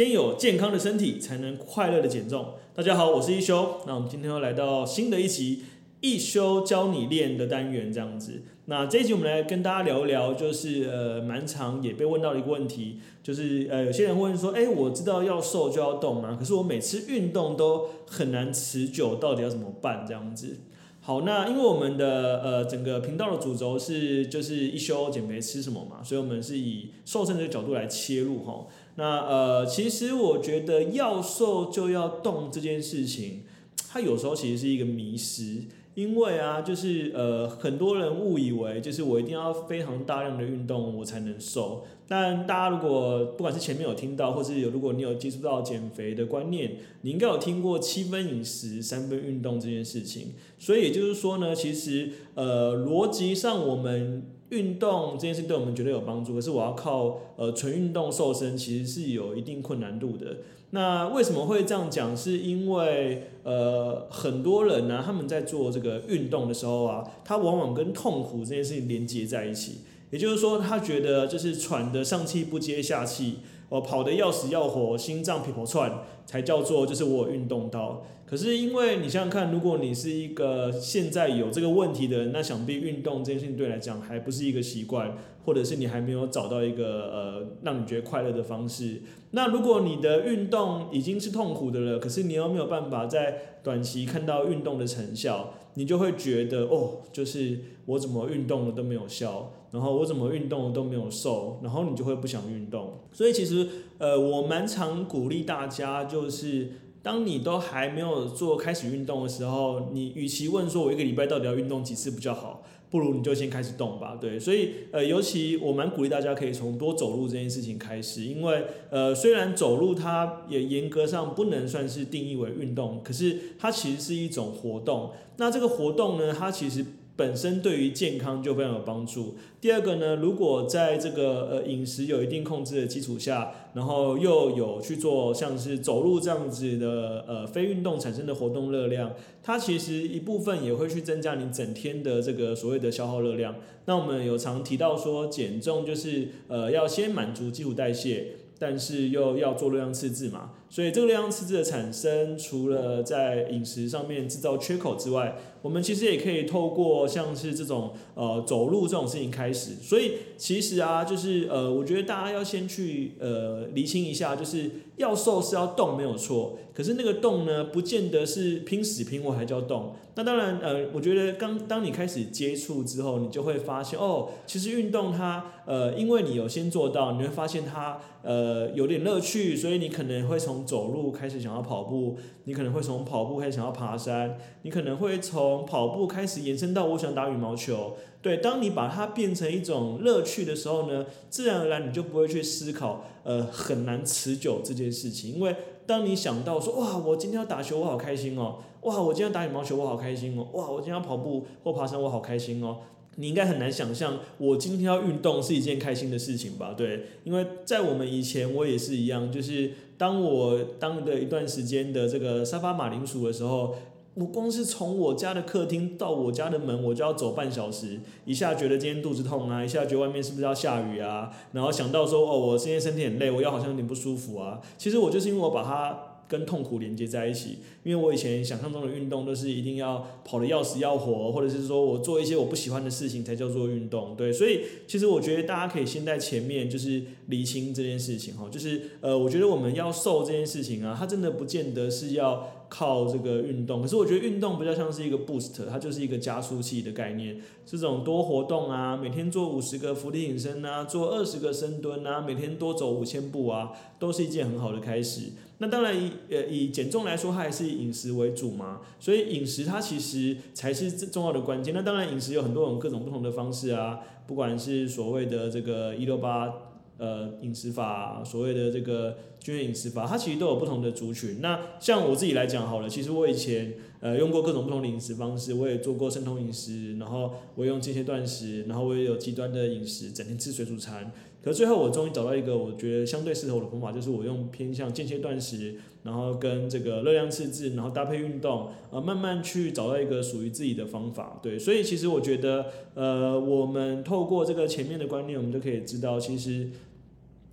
先有健康的身体，才能快乐的减重。大家好，我是一休。那我们今天又来到新的一集一休教你练的单元，这样子。那这一集我们来跟大家聊一聊，就是呃，蛮常也被问到的一个问题，就是呃，有些人问说，哎，我知道要瘦就要动嘛？可是我每次运动都很难持久，到底要怎么办？这样子。好，那因为我们的呃整个频道的主轴是就是一休减肥吃什么嘛，所以我们是以瘦身的角度来切入哈。那呃，其实我觉得要瘦就要动这件事情，它有时候其实是一个迷失，因为啊，就是呃，很多人误以为就是我一定要非常大量的运动我才能瘦。但大家如果不管是前面有听到，或是有如果你有接触到减肥的观念，你应该有听过七分饮食三分运动这件事情。所以也就是说呢，其实呃逻辑上我们。运动这件事对我们绝对有帮助，可是我要靠呃纯运动瘦身，其实是有一定困难度的。那为什么会这样讲？是因为呃很多人呢、他们在做这个运动的时候啊，他往往跟痛苦这件事情连接在一起。也就是说，他觉得就是喘得上气不接下气，哦跑得要死要活，心脏噼啪窜，才叫做就是我运动到。可是因为你想想看，如果你是一个现在有这个问题的人，那想必运动这件事情对你来讲还不是一个习惯，或者是你还没有找到一个呃让你觉得快乐的方式。那如果你的运动已经是痛苦的了，可是你又没有办法在短期看到运动的成效，你就会觉得哦，就是我怎么运动了都没有效，然后我怎么运动了都没有瘦，然后你就会不想运动。所以其实呃，我蛮常鼓励大家就是。当你都还没有做开始运动的时候，你与其问说我一个礼拜到底要运动几次比较好，不如你就先开始动吧。对，所以呃，尤其我蛮鼓励大家可以从多走路这件事情开始，因为呃，虽然走路它也严格上不能算是定义为运动，可是它其实是一种活动。那这个活动呢，它其实。本身对于健康就非常有帮助。第二个呢，如果在这个呃饮食有一定控制的基础下，然后又有去做像是走路这样子的呃非运动产生的活动热量，它其实一部分也会去增加你整天的这个所谓的消耗热量。那我们有常提到说，减重就是呃要先满足基础代谢。但是又要做热量赤字嘛，所以这个热量赤字的产生，除了在饮食上面制造缺口之外，我们其实也可以透过像是这种呃走路这种事情开始。所以其实啊，就是呃，我觉得大家要先去呃厘清一下，就是要瘦是要动没有错，可是那个动呢，不见得是拼死拼活还叫动。那当然呃，我觉得刚当你开始接触之后，你就会发现哦，其实运动它呃，因为你有先做到，你会发现它呃。有点乐趣，所以你可能会从走路开始想要跑步，你可能会从跑步开始想要爬山，你可能会从跑步开始延伸到我想打羽毛球。对，当你把它变成一种乐趣的时候呢，自然而然你就不会去思考，呃，很难持久这件事情。因为当你想到说，哇，我今天要打球，我好开心哦，哇，我今天要打羽毛球，我好开心哦，哇，我今天要跑步或爬山，我好开心哦。你应该很难想象，我今天要运动是一件开心的事情吧？对，因为在我们以前，我也是一样，就是当我当的一段时间的这个沙发马铃薯的时候，我光是从我家的客厅到我家的门，我就要走半小时，一下觉得今天肚子痛啊，一下觉得外面是不是要下雨啊，然后想到说，哦，我今天身体很累，我腰好像有点不舒服啊。其实我就是因为我把它。跟痛苦连接在一起，因为我以前想象中的运动都是一定要跑得要死要活，或者是说我做一些我不喜欢的事情才叫做运动，对，所以其实我觉得大家可以先在前面就是厘清这件事情哈，就是呃，我觉得我们要瘦这件事情啊，它真的不见得是要。靠这个运动，可是我觉得运动比较像是一个 boost，它就是一个加速器的概念。这种多活动啊，每天做五十个伏地挺身啊，做二十个深蹲啊，每天多走五千步啊，都是一件很好的开始。那当然以呃以减重来说，它还是以饮食为主嘛，所以饮食它其实才是最重要的关键。那当然饮食有很多种各种不同的方式啊，不管是所谓的这个一六八。呃饮食法，所谓的这个均衡饮食法，它其实都有不同的族群。那像我自己来讲好了，其实我以前呃用过各种不同的饮食方式，我也做过生酮饮食，然后我用间歇断食，然后我也有极端的饮食，整天吃水煮餐。可最后我终于找到一个我觉得相对适合我的方法，就是我用偏向间歇断食，然后跟这个热量赤字，然后搭配运动，呃，慢慢去找到一个属于自己的方法。对，所以其实我觉得，呃，我们透过这个前面的观念，我们就可以知道，其实。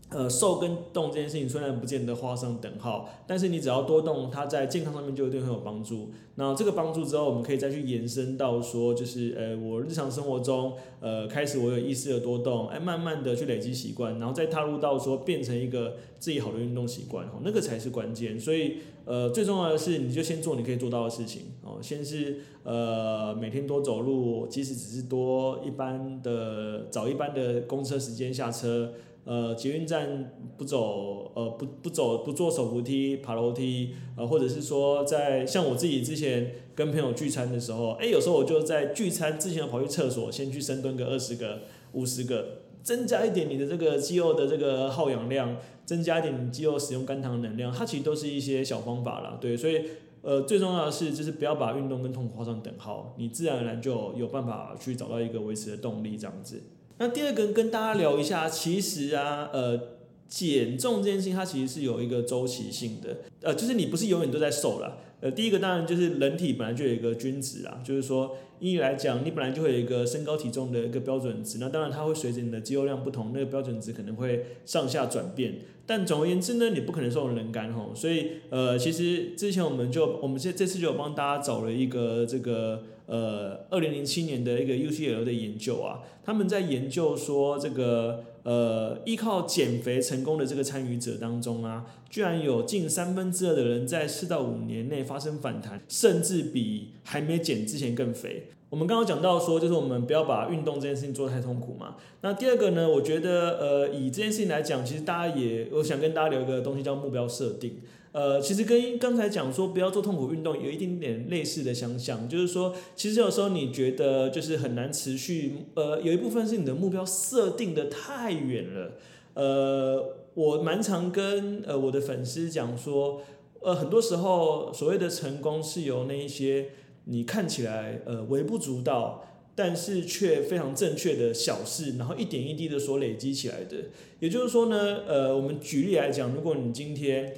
呃，瘦跟动这件事情虽然不见得画上等号，但是你只要多动，它在健康上面就一定会有帮助。那这个帮助之后，我们可以再去延伸到说，就是呃，我日常生活中，呃，开始我有意识的多动，哎，慢慢的去累积习惯，然后再踏入到说变成一个自己好的运动习惯，哦，那个才是关键。所以，呃，最重要的是，你就先做你可以做到的事情，哦，先是呃每天多走路，即使只是多一般的早一般的公车时间下车。呃，捷运站不走，呃，不不走，不坐手扶梯，爬楼梯，呃，或者是说在像我自己之前跟朋友聚餐的时候，哎，有时候我就在聚餐之前跑去厕所，先去深蹲个二十个、五十个，增加一点你的这个肌肉的这个耗氧量，增加一点你肌肉使用肝糖能量，它其实都是一些小方法啦，对，所以呃，最重要的是就是不要把运动跟痛苦画上等号，你自然而然就有办法去找到一个维持的动力，这样子。那第二个跟大家聊一下，其实啊，呃，减重这件事情它其实是有一个周期性的，呃，就是你不是永远都在瘦啦。呃，第一个当然就是人体本来就有一个均值啦，就是说，依你来讲，你本来就会有一个身高体重的一个标准值，那当然它会随着你的肌肉量不同，那个标准值可能会上下转变。但总而言之呢，你不可能瘦成人干吼，所以呃，其实之前我们就我们这这次就帮大家找了一个这个。呃，二零零七年的一个 UCL 的研究啊，他们在研究说，这个呃，依靠减肥成功的这个参与者当中啊，居然有近三分之二的人在四到五年内发生反弹，甚至比还没减之前更肥。我们刚刚讲到说，就是我们不要把运动这件事情做得太痛苦嘛。那第二个呢，我觉得呃，以这件事情来讲，其实大家也，我想跟大家聊一个东西叫目标设定。呃，其实跟刚才讲说不要做痛苦运动有一点点类似的相像，就是说，其实有时候你觉得就是很难持续，呃，有一部分是你的目标设定得太远了。呃，我蛮常跟呃我的粉丝讲说，呃，很多时候所谓的成功是由那一些你看起来呃微不足道，但是却非常正确的小事，然后一点一滴的所累积起来的。也就是说呢，呃，我们举例来讲，如果你今天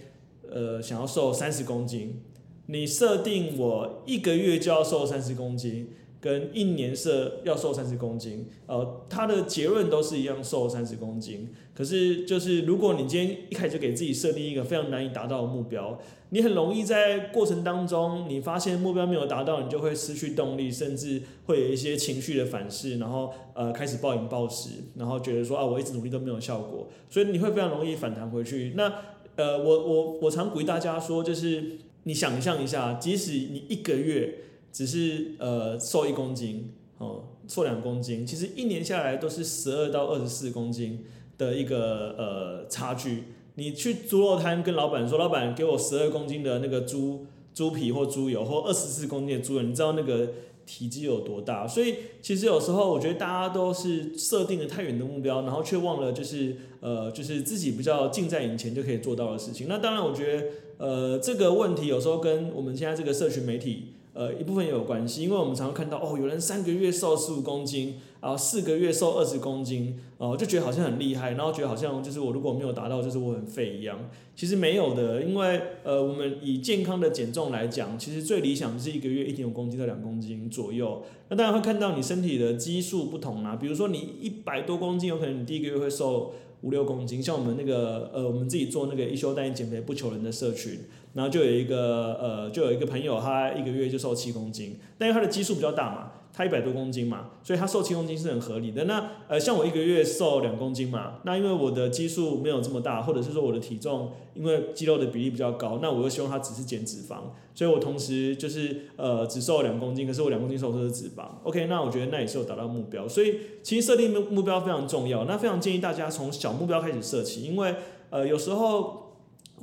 呃，想要瘦三十公斤，你设定我一个月就要瘦三十公斤，跟一年设要瘦三十公斤，呃，它的结论都是一样，瘦三十公斤。可是就是如果你今天一开始就给自己设定一个非常难以达到的目标，你很容易在过程当中，你发现目标没有达到，你就会失去动力，甚至会有一些情绪的反噬，然后呃开始暴饮暴食，然后觉得说啊，我一直努力都没有效果，所以你会非常容易反弹回去。那呃，我我我常鼓励大家说，就是你想象一下，即使你一个月只是呃瘦一公斤，哦，瘦两公斤，其实一年下来都是十二到二十四公斤的一个呃差距。你去猪肉摊跟老板说，老板给我十二公斤的那个猪猪皮或猪油，或二十四公斤的猪油，你知道那个？体积有多大？所以其实有时候我觉得大家都是设定了太远的目标，然后却忘了就是呃就是自己比较近在眼前就可以做到的事情。那当然，我觉得呃这个问题有时候跟我们现在这个社群媒体。呃，一部分也有关系，因为我们常常看到哦，有人三个月瘦十五公斤，然后四个月瘦二十公斤，哦，就觉得好像很厉害，然后觉得好像就是我如果没有达到，就是我很废一样。其实没有的，因为呃，我们以健康的减重来讲，其实最理想是一个月一点五公斤到两公斤左右。那当然会看到你身体的基数不同啊，比如说你一百多公斤，有可能你第一个月会瘦五六公斤。像我们那个呃，我们自己做那个一休带你减肥不求人的社群。然后就有一个呃，就有一个朋友，他一个月就瘦七公斤，但因为他的基数比较大嘛，他一百多公斤嘛，所以他瘦七公斤是很合理的。那呃，像我一个月瘦两公斤嘛，那因为我的基数没有这么大，或者是说我的体重因为肌肉的比例比较高，那我又希望他只是减脂肪，所以我同时就是呃只瘦两公斤，可是我两公斤瘦的是脂肪。OK，那我觉得那也是有达到目标，所以其实设定目目标非常重要。那非常建议大家从小目标开始设起，因为呃有时候。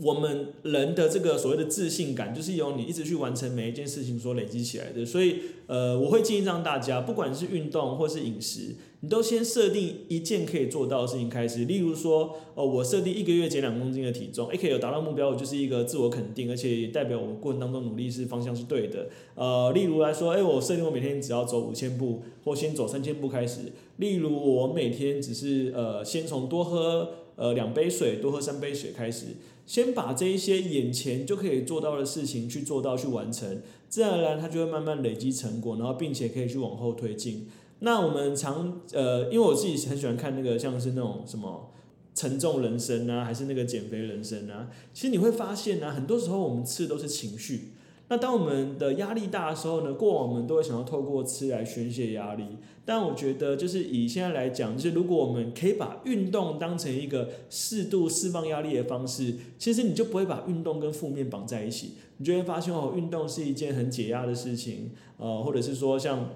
我们人的这个所谓的自信感，就是由你一直去完成每一件事情所累积起来的。所以，呃，我会建议让大家，不管是运动或是饮食，你都先设定一件可以做到的事情开始。例如说，哦，我设定一个月减两公斤的体重，诶，可以有达到目标，我就是一个自我肯定，而且也代表我过程当中努力是方向是对的。呃，例如来说，诶，我设定我每天只要走五千步，或先走三千步开始。例如，我每天只是呃，先从多喝呃两杯水，多喝三杯水开始。先把这一些眼前就可以做到的事情去做到去完成，自然而然它就会慢慢累积成果，然后并且可以去往后推进。那我们常呃，因为我自己很喜欢看那个像是那种什么沉重人生啊，还是那个减肥人生啊，其实你会发现呢、很多时候我们吃的都是情绪。那当我们的压力大的时候呢，过往我们都会想要透过吃来宣泄压力。但我觉得，就是以现在来讲，就是如果我们可以把运动当成一个适度释放压力的方式，其实你就不会把运动跟负面绑在一起。你就会发现哦，运动是一件很解压的事情，呃，或者是说像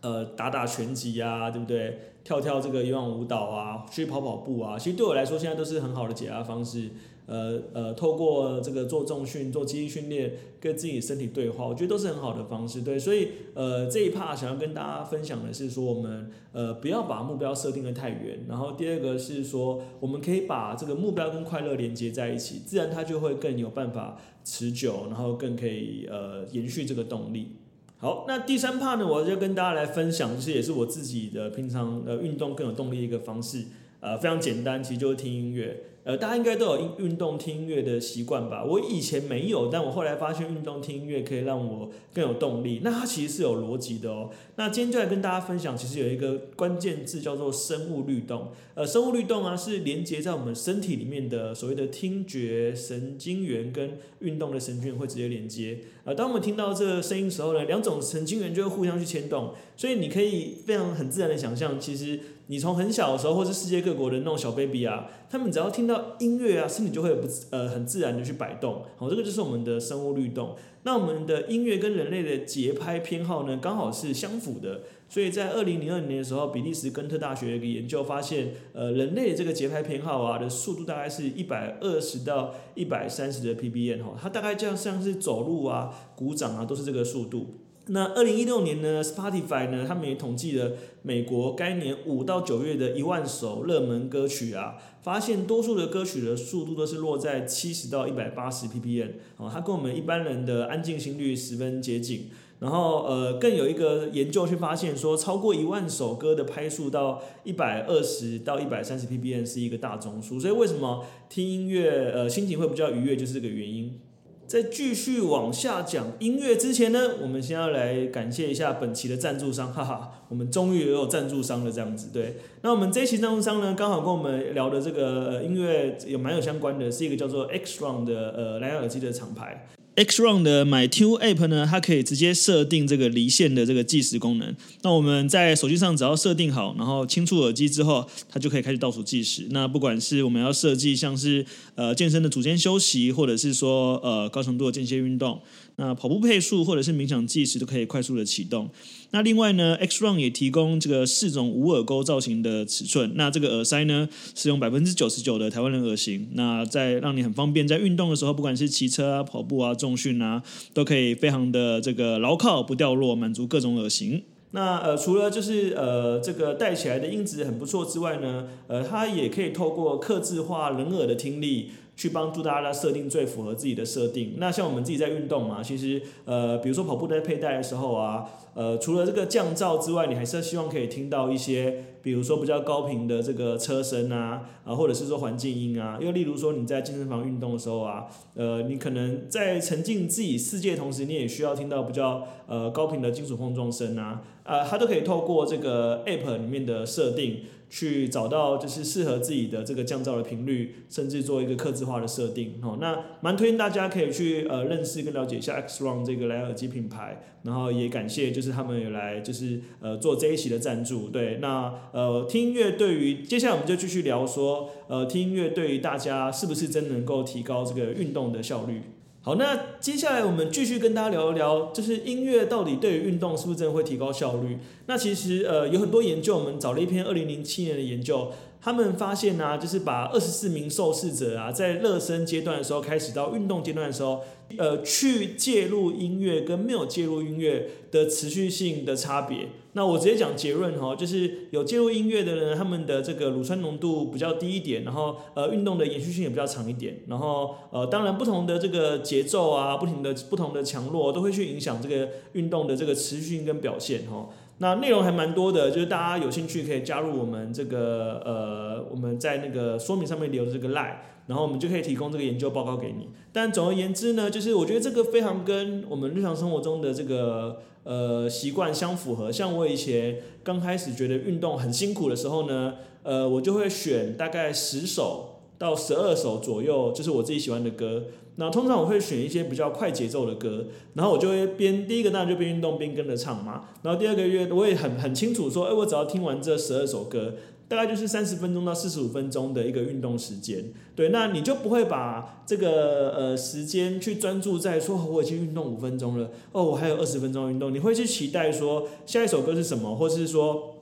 呃打打拳击啊，对不对？跳跳这个有氧舞蹈啊，去跑跑步啊，其实对我来说现在都是很好的解压方式。呃呃，透过这个做重训、做肌力训练，跟自己身体对话，我觉得都是很好的方式。对，所以呃这一 part 想要跟大家分享的是说，我们呃不要把目标设定的太远。然后第二个是说，我们可以把这个目标跟快乐连接在一起，自然它就会更有办法持久，然后更可以呃延续这个动力。好，那第三 part 呢，我就跟大家来分享，其实也是我自己的平常呃运动更有动力的一个方式。呃，非常简单，其实就是听音乐。呃，大家应该都有运动听音乐的习惯吧？我以前没有，但我后来发现运动听音乐可以让我更有动力。那它其实是有逻辑的哦。那今天就来跟大家分享，其实有一个关键字叫做生物律动。呃，生物律动啊，是连接在我们身体里面的所谓的听觉神经元跟运动的神经元会直接连接。呃，当我们听到这个声音的时候呢，两种神经元就会互相去牵动，所以你可以非常很自然的想象，其实。你从很小的时候，或是世界各国的那种小 baby 啊，他们只要听到音乐啊，身体就会不呃很自然的去摆动。好，这个就是我们的生物律动。那我们的音乐跟人类的节拍偏好呢，刚好是相符的。所以在二零零二年的时候，比利时根特大学有一个研究发现，呃，人类的这个节拍偏好啊的速度大概是一百二十到一百三十的 ppm 哈，它大概就像是走路啊、鼓掌啊，都是这个速度。那二零一六年呢，Spotify 呢，他们也统计了美国该年五到九月的一万首热门歌曲啊，发现多数的歌曲的速度都是落在七十到一百八十 ppm，哦，它跟我们一般人的安静心率十分接近。然后呃，更有一个研究去发现说，超过一万首歌的拍数到一百二十到一百三十 ppm 是一个大中枢，所以为什么听音乐呃心情会比较愉悦，就是这个原因。在继续往下讲音乐之前呢，我们先要来感谢一下本期的赞助商，哈哈，我们终于也有赞助商了，这样子对。那我们这一期赞助商呢，刚好跟我们聊的这个音乐也蛮有相关的，是一个叫做 Xron 的呃蓝牙耳机的厂牌。X RON 的 MyTune App 呢，它可以直接设定这个离线的这个计时功能。那我们在手机上只要设定好，然后轻触耳机之后，它就可以开始倒数计时。那不管是我们要设计像是呃健身的组间休息，或者是说呃高强度的间歇运动。那跑步配速或者是冥想计时都可以快速的启动。那另外呢，X RON 也提供这个四种无耳钩造型的尺寸。那这个耳塞呢，是用百分之九十九的台湾人耳型。那在让你很方便在运动的时候，不管是骑车啊、跑步啊、重训啊，都可以非常的这个牢靠不掉落，满足各种耳型。那呃，除了就是呃这个戴起来的音质很不错之外呢，呃，它也可以透过刻制化人耳的听力。去帮助大家设定最符合自己的设定。那像我们自己在运动嘛，其实呃，比如说跑步在佩戴的时候啊，呃，除了这个降噪之外，你还是希望可以听到一些，比如说比较高频的这个车声啊，啊，或者是说环境音啊。又例如说你在健身房运动的时候啊，呃，你可能在沉浸自己世界的同时，你也需要听到比较呃高频的金属碰撞声啊，啊，它都可以透过这个 App 里面的设定。去找到就是适合自己的这个降噪的频率，甚至做一个客制化的设定哦。那蛮推荐大家可以去呃认识跟了解一下 X RON 这个蓝牙耳机品牌，然后也感谢就是他们有来就是呃做这一期的赞助。对，那呃听音乐对于接下来我们就继续聊说呃听音乐对于大家是不是真能够提高这个运动的效率？好，那接下来我们继续跟大家聊一聊，就是音乐到底对于运动是不是真的会提高效率？那其实呃有很多研究，我们找了一篇二零零七年的研究，他们发现呢、就是把二十四名受试者啊，在热身阶段的时候开始到运动阶段的时候，呃，去介入音乐跟没有介入音乐的持续性的差别。那我直接讲结论哈，就是有介入音乐的人，他们的这个乳酸浓度比较低一点，然后呃运动的延续性也比较长一点，然后呃当然不同的这个节奏啊，不停的不同的强弱都会去影响这个运动的这个持续性跟表现哈。那内容还蛮多的，就是大家有兴趣可以加入我们这个呃我们在那个说明上面留的这个 line，然后我们就可以提供这个研究报告给你。但总而言之呢，就是我觉得这个非常跟我们日常生活中的这个。呃，习惯相符合。像我以前刚开始觉得运动很辛苦的时候呢，呃，我就会选大概十首到十二首左右，就是我自己喜欢的歌。那通常我会选一些比较快节奏的歌，然后我就会边第一个当然就边运动边跟着唱嘛。然后第二个月我也很很清楚说，哎，我只要听完这十二首歌。大概就是三十分钟到四十五分钟的一个运动时间，对，那你就不会把这个呃时间去专注在说我已经运动五分钟了，哦，我还有二十分钟运动，你会去期待说下一首歌是什么，或是说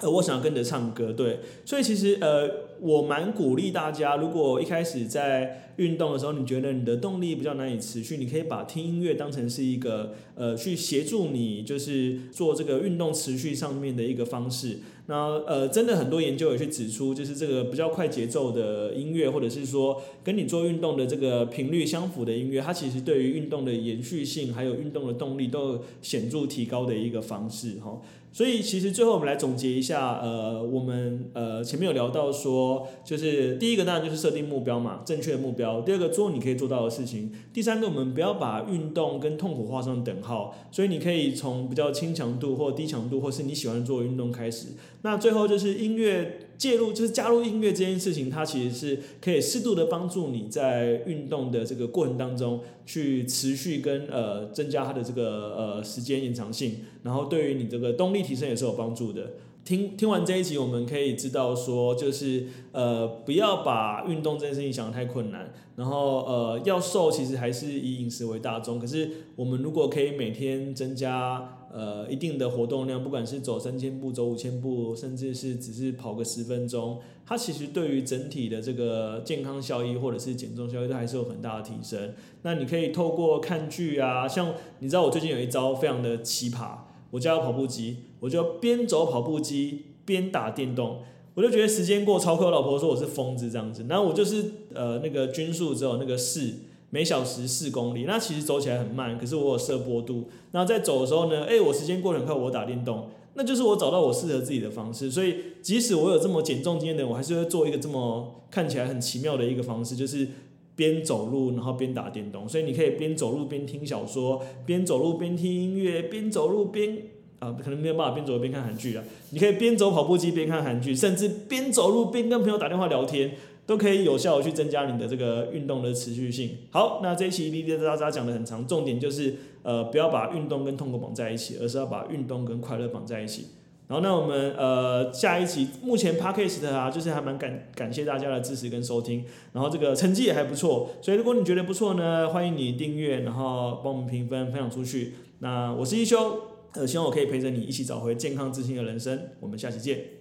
呃我想要跟着唱歌，对，所以其实呃我蛮鼓励大家，如果一开始在运动的时候你觉得你的动力比较难以持续，你可以把听音乐当成是一个呃去协助你就是做这个运动持续上面的一个方式。那呃，真的很多研究也去指出，就是这个比较快节奏的音乐，或者是说跟你做运动的这个频率相符的音乐，它其实对于运动的延续性还有运动的动力都有显著提高的一个方式哈。所以其实最后我们来总结一下，呃，我们呃前面有聊到说，就是第一个当然就是设定目标嘛，正确的目标；第二个做你可以做到的事情；第三个我们不要把运动跟痛苦画上等号。所以你可以从比较轻强度或低强度，或是你喜欢做运动开始。那最后就是音乐介入，就是加入音乐这件事情，它其实是可以适度的帮助你在运动的这个过程当中去持续跟呃增加它的这个呃时间延长性，然后对于你这个动力提升也是有帮助的。听听完这一集，我们可以知道说，就是呃，不要把运动这件事情想得太困难。然后呃，要瘦其实还是以饮食为大宗。可是我们如果可以每天增加呃一定的活动量，不管是走三千步、走五千步，甚至是只是跑个十分钟，它其实对于整体的这个健康效益或者是减重效益都还是有很大的提升。那你可以透过看剧啊，像你知道我最近有一招非常的奇葩。我家有跑步机，我就边走跑步机边打电动，我就觉得时间过超快。我老婆说我是疯子这样子，然后我就是呃那个均速只有那个四每小时四公里，那其实走起来很慢，可是我有设坡度。然后在走的时候呢，哎，我时间过得很快，我打电动，那就是我找到我适合自己的方式。所以即使我有这么减重经验的人，我还是会做一个这么看起来很奇妙的一个方式，就是边走路然后边打电动。所以你可以边走路边听小说，边走路边听音乐，边走路边。啊，可能没有办法边走边看韩剧啊。你可以边走跑步机边看韩剧，甚至边走路边跟朋友打电话聊天，都可以有效的去增加你的这个运动的持续性。好，那这一期滴滴答答讲的很长，重点就是呃不要把运动跟痛苦绑在一起，而是要把运动跟快乐绑在一起。然后那我们呃下一期目前 Podcast 的啊，就是还蛮感感谢大家的支持跟收听，然后这个成绩也还不错，所以如果你觉得不错呢，欢迎你订阅，然后帮我们评分分享出去。那我是一休。呃，希望我可以陪着你一起找回健康自信的人生。我们下期见。